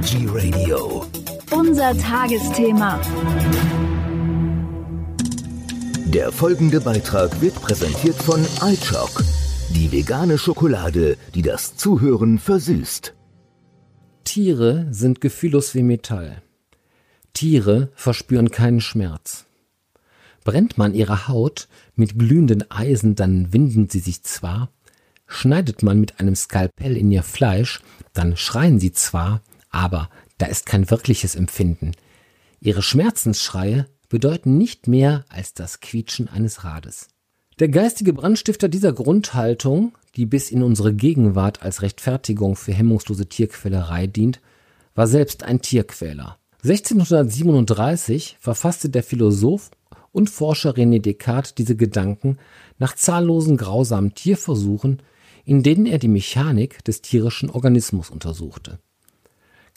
Veggie Radio. Unser Tagesthema. Der folgende Beitrag wird präsentiert von iChock, die vegane Schokolade, die das Zuhören versüßt. Tiere sind gefühllos wie Metall. Tiere verspüren keinen Schmerz. Brennt man ihre Haut mit glühenden Eisen, dann winden sie sich zwar, schneidet man mit einem Skalpell in ihr Fleisch, dann schreien sie zwar, aber da ist kein wirkliches Empfinden. Ihre Schmerzensschreie bedeuten nicht mehr als das Quietschen eines Rades. Der geistige Brandstifter dieser Grundhaltung, die bis in unsere Gegenwart als Rechtfertigung für hemmungslose Tierquälerei dient, war selbst ein Tierquäler. 1637 verfasste der Philosoph und Forscher René Descartes diese Gedanken nach zahllosen grausamen Tierversuchen, in denen er die Mechanik des tierischen Organismus untersuchte.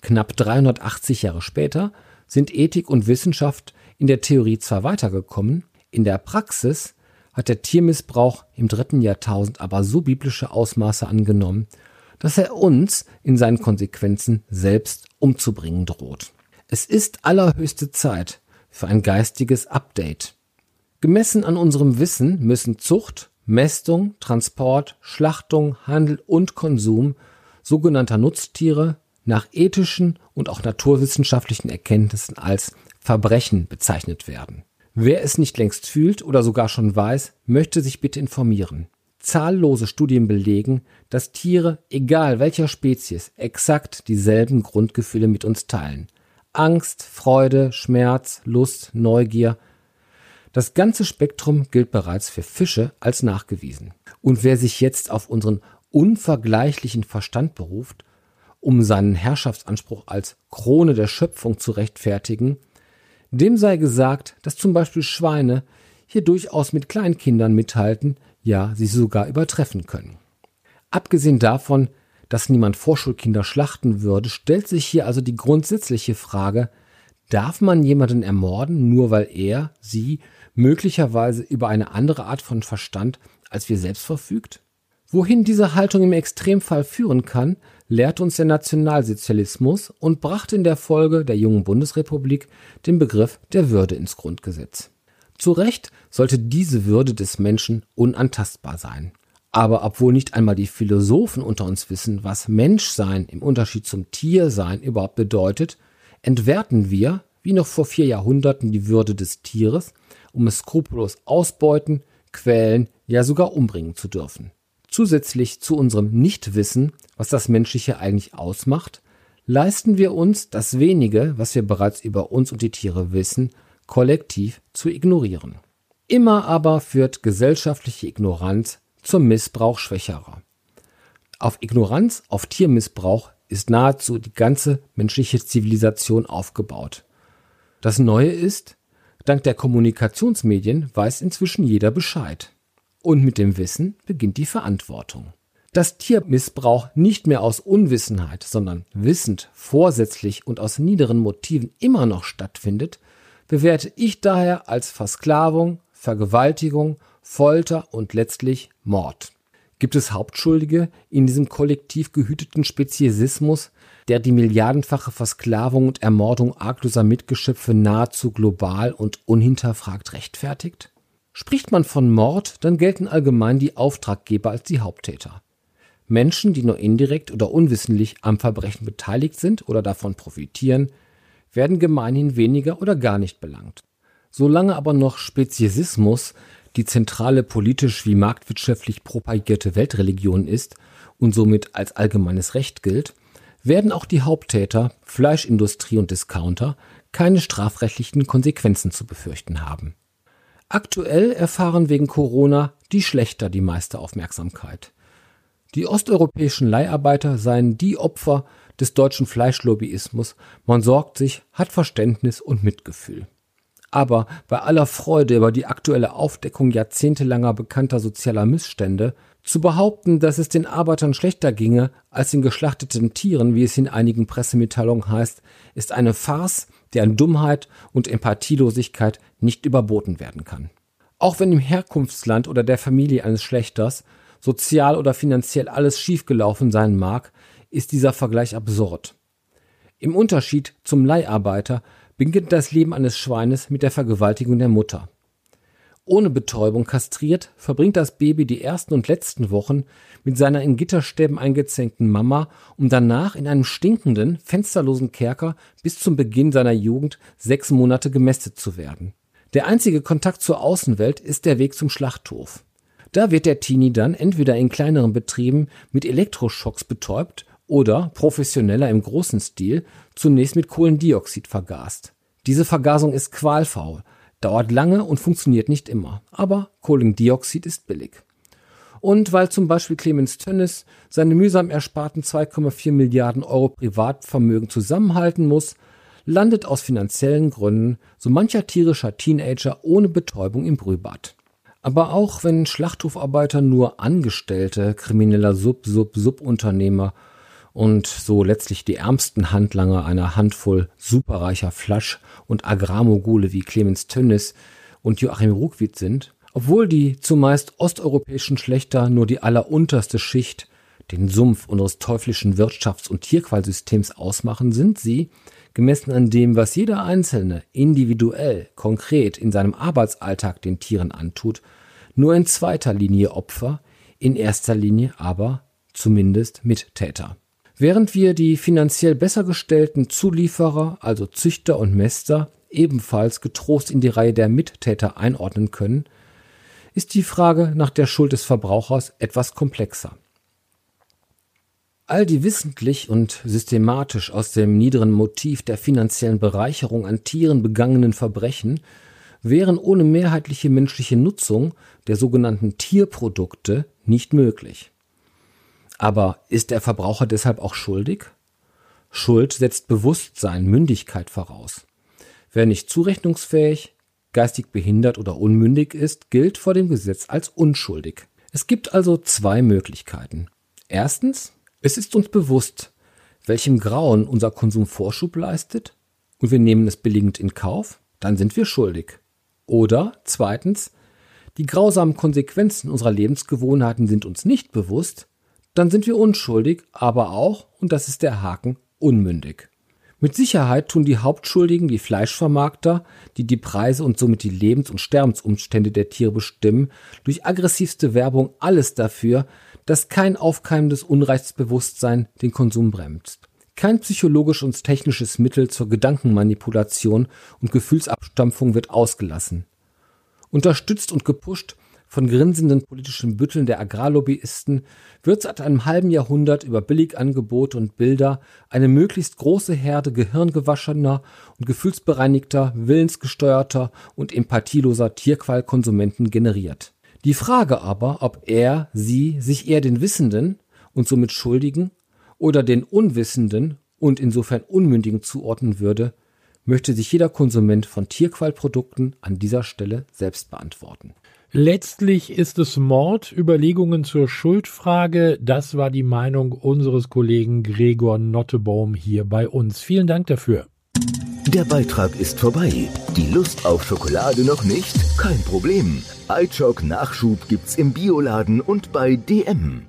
Knapp 380 Jahre später sind Ethik und Wissenschaft in der Theorie zwar weitergekommen, in der Praxis hat der Tiermissbrauch im dritten Jahrtausend aber so biblische Ausmaße angenommen, dass er uns in seinen Konsequenzen selbst umzubringen droht. Es ist allerhöchste Zeit für ein geistiges Update. Gemessen an unserem Wissen müssen Zucht, Mästung, Transport, Schlachtung, Handel und Konsum sogenannter Nutztiere nach ethischen und auch naturwissenschaftlichen Erkenntnissen als Verbrechen bezeichnet werden. Wer es nicht längst fühlt oder sogar schon weiß, möchte sich bitte informieren. Zahllose Studien belegen, dass Tiere, egal welcher Spezies, exakt dieselben Grundgefühle mit uns teilen. Angst, Freude, Schmerz, Lust, Neugier. Das ganze Spektrum gilt bereits für Fische als nachgewiesen. Und wer sich jetzt auf unseren unvergleichlichen Verstand beruft, um seinen Herrschaftsanspruch als Krone der Schöpfung zu rechtfertigen, dem sei gesagt, dass zum Beispiel Schweine hier durchaus mit Kleinkindern mithalten, ja, sie sogar übertreffen können. Abgesehen davon, dass niemand Vorschulkinder schlachten würde, stellt sich hier also die grundsätzliche Frage, darf man jemanden ermorden, nur weil er, sie möglicherweise über eine andere Art von Verstand als wir selbst verfügt? Wohin diese Haltung im Extremfall führen kann, lehrt uns der Nationalsozialismus und brachte in der Folge der jungen Bundesrepublik den Begriff der Würde ins Grundgesetz. Zu Recht sollte diese Würde des Menschen unantastbar sein. Aber obwohl nicht einmal die Philosophen unter uns wissen, was Menschsein im Unterschied zum Tiersein überhaupt bedeutet, entwerten wir, wie noch vor vier Jahrhunderten, die Würde des Tieres, um es skrupellos ausbeuten, quälen, ja sogar umbringen zu dürfen. Zusätzlich zu unserem Nichtwissen, was das Menschliche eigentlich ausmacht, leisten wir uns das wenige, was wir bereits über uns und die Tiere wissen, kollektiv zu ignorieren. Immer aber führt gesellschaftliche Ignoranz zum Missbrauch Schwächerer. Auf Ignoranz, auf Tiermissbrauch ist nahezu die ganze menschliche Zivilisation aufgebaut. Das Neue ist, dank der Kommunikationsmedien weiß inzwischen jeder Bescheid. Und mit dem Wissen beginnt die Verantwortung. Dass Tiermissbrauch nicht mehr aus Unwissenheit, sondern wissend, vorsätzlich und aus niederen Motiven immer noch stattfindet, bewerte ich daher als Versklavung, Vergewaltigung Folter und letztlich Mord. Gibt es Hauptschuldige in diesem kollektiv gehüteten Speziesismus, der die milliardenfache Versklavung und Ermordung argloser Mitgeschöpfe nahezu global und unhinterfragt rechtfertigt? Spricht man von Mord, dann gelten allgemein die Auftraggeber als die Haupttäter. Menschen, die nur indirekt oder unwissentlich am Verbrechen beteiligt sind oder davon profitieren, werden gemeinhin weniger oder gar nicht belangt. Solange aber noch Speziesismus die zentrale politisch wie marktwirtschaftlich propagierte Weltreligion ist und somit als allgemeines Recht gilt, werden auch die Haupttäter, Fleischindustrie und Discounter, keine strafrechtlichen Konsequenzen zu befürchten haben. Aktuell erfahren wegen Corona die Schlechter die meiste Aufmerksamkeit. Die osteuropäischen Leiharbeiter seien die Opfer des deutschen Fleischlobbyismus, man sorgt sich, hat Verständnis und Mitgefühl. Aber bei aller Freude über die aktuelle Aufdeckung jahrzehntelanger bekannter sozialer Missstände, zu behaupten, dass es den Arbeitern schlechter ginge als den geschlachteten Tieren, wie es in einigen Pressemitteilungen heißt, ist eine Farce, deren Dummheit und Empathielosigkeit nicht überboten werden kann. Auch wenn im Herkunftsland oder der Familie eines Schlechters sozial oder finanziell alles schiefgelaufen sein mag, ist dieser Vergleich absurd. Im Unterschied zum Leiharbeiter beginnt das Leben eines Schweines mit der Vergewaltigung der Mutter. Ohne Betäubung kastriert, verbringt das Baby die ersten und letzten Wochen mit seiner in Gitterstäben eingezängten Mama, um danach in einem stinkenden, fensterlosen Kerker bis zum Beginn seiner Jugend sechs Monate gemästet zu werden. Der einzige Kontakt zur Außenwelt ist der Weg zum Schlachthof. Da wird der Teenie dann entweder in kleineren Betrieben mit Elektroschocks betäubt oder professioneller im großen Stil zunächst mit Kohlendioxid vergast. Diese Vergasung ist qualfaul, dauert lange und funktioniert nicht immer, aber Kohlendioxid ist billig. Und weil zum Beispiel Clemens Tönnes seine mühsam ersparten 2,4 Milliarden Euro Privatvermögen zusammenhalten muss, landet aus finanziellen Gründen so mancher tierischer Teenager ohne Betäubung im Brühbad. Aber auch wenn Schlachthofarbeiter nur Angestellte krimineller Sub-Sub-Subunternehmer und so letztlich die ärmsten Handlanger einer Handvoll superreicher Flasch- und Agrarmogule wie Clemens Tönnis und Joachim Ruckwied sind, obwohl die zumeist osteuropäischen Schlechter nur die allerunterste Schicht, den Sumpf unseres teuflischen Wirtschafts- und Tierqualsystems ausmachen, sind sie, gemessen an dem, was jeder Einzelne individuell, konkret in seinem Arbeitsalltag den Tieren antut, nur in zweiter Linie Opfer, in erster Linie aber zumindest Mittäter. Während wir die finanziell besser gestellten Zulieferer, also Züchter und Mäster, ebenfalls getrost in die Reihe der Mittäter einordnen können, ist die Frage nach der Schuld des Verbrauchers etwas komplexer. All die wissentlich und systematisch aus dem niederen Motiv der finanziellen Bereicherung an Tieren begangenen Verbrechen wären ohne mehrheitliche menschliche Nutzung der sogenannten Tierprodukte nicht möglich. Aber ist der Verbraucher deshalb auch schuldig? Schuld setzt Bewusstsein, Mündigkeit voraus. Wer nicht zurechnungsfähig, geistig behindert oder unmündig ist, gilt vor dem Gesetz als unschuldig. Es gibt also zwei Möglichkeiten. Erstens, es ist uns bewusst, welchem Grauen unser Konsum Vorschub leistet, und wir nehmen es billigend in Kauf, dann sind wir schuldig. Oder zweitens, die grausamen Konsequenzen unserer Lebensgewohnheiten sind uns nicht bewusst, dann sind wir unschuldig, aber auch, und das ist der Haken, unmündig. Mit Sicherheit tun die Hauptschuldigen, die Fleischvermarkter, die die Preise und somit die Lebens- und Sterbensumstände der Tiere bestimmen, durch aggressivste Werbung alles dafür, dass kein aufkeimendes Unrechtsbewusstsein den Konsum bremst. Kein psychologisch und technisches Mittel zur Gedankenmanipulation und Gefühlsabstampfung wird ausgelassen. Unterstützt und gepusht von grinsenden politischen Bütteln der Agrarlobbyisten wird seit einem halben Jahrhundert über Billigangebote und Bilder eine möglichst große Herde gehirngewaschener und gefühlsbereinigter, willensgesteuerter und empathieloser Tierqualkonsumenten generiert. Die Frage aber, ob er, sie sich eher den Wissenden und somit Schuldigen oder den Unwissenden und insofern Unmündigen zuordnen würde, möchte sich jeder Konsument von Tierqualprodukten an dieser Stelle selbst beantworten. Letztlich ist es Mord, Überlegungen zur Schuldfrage. Das war die Meinung unseres Kollegen Gregor Nottebaum hier bei uns. Vielen Dank dafür. Der Beitrag ist vorbei. Die Lust auf Schokolade noch nicht? Kein Problem. iChock Nachschub gibt's im Bioladen und bei DM.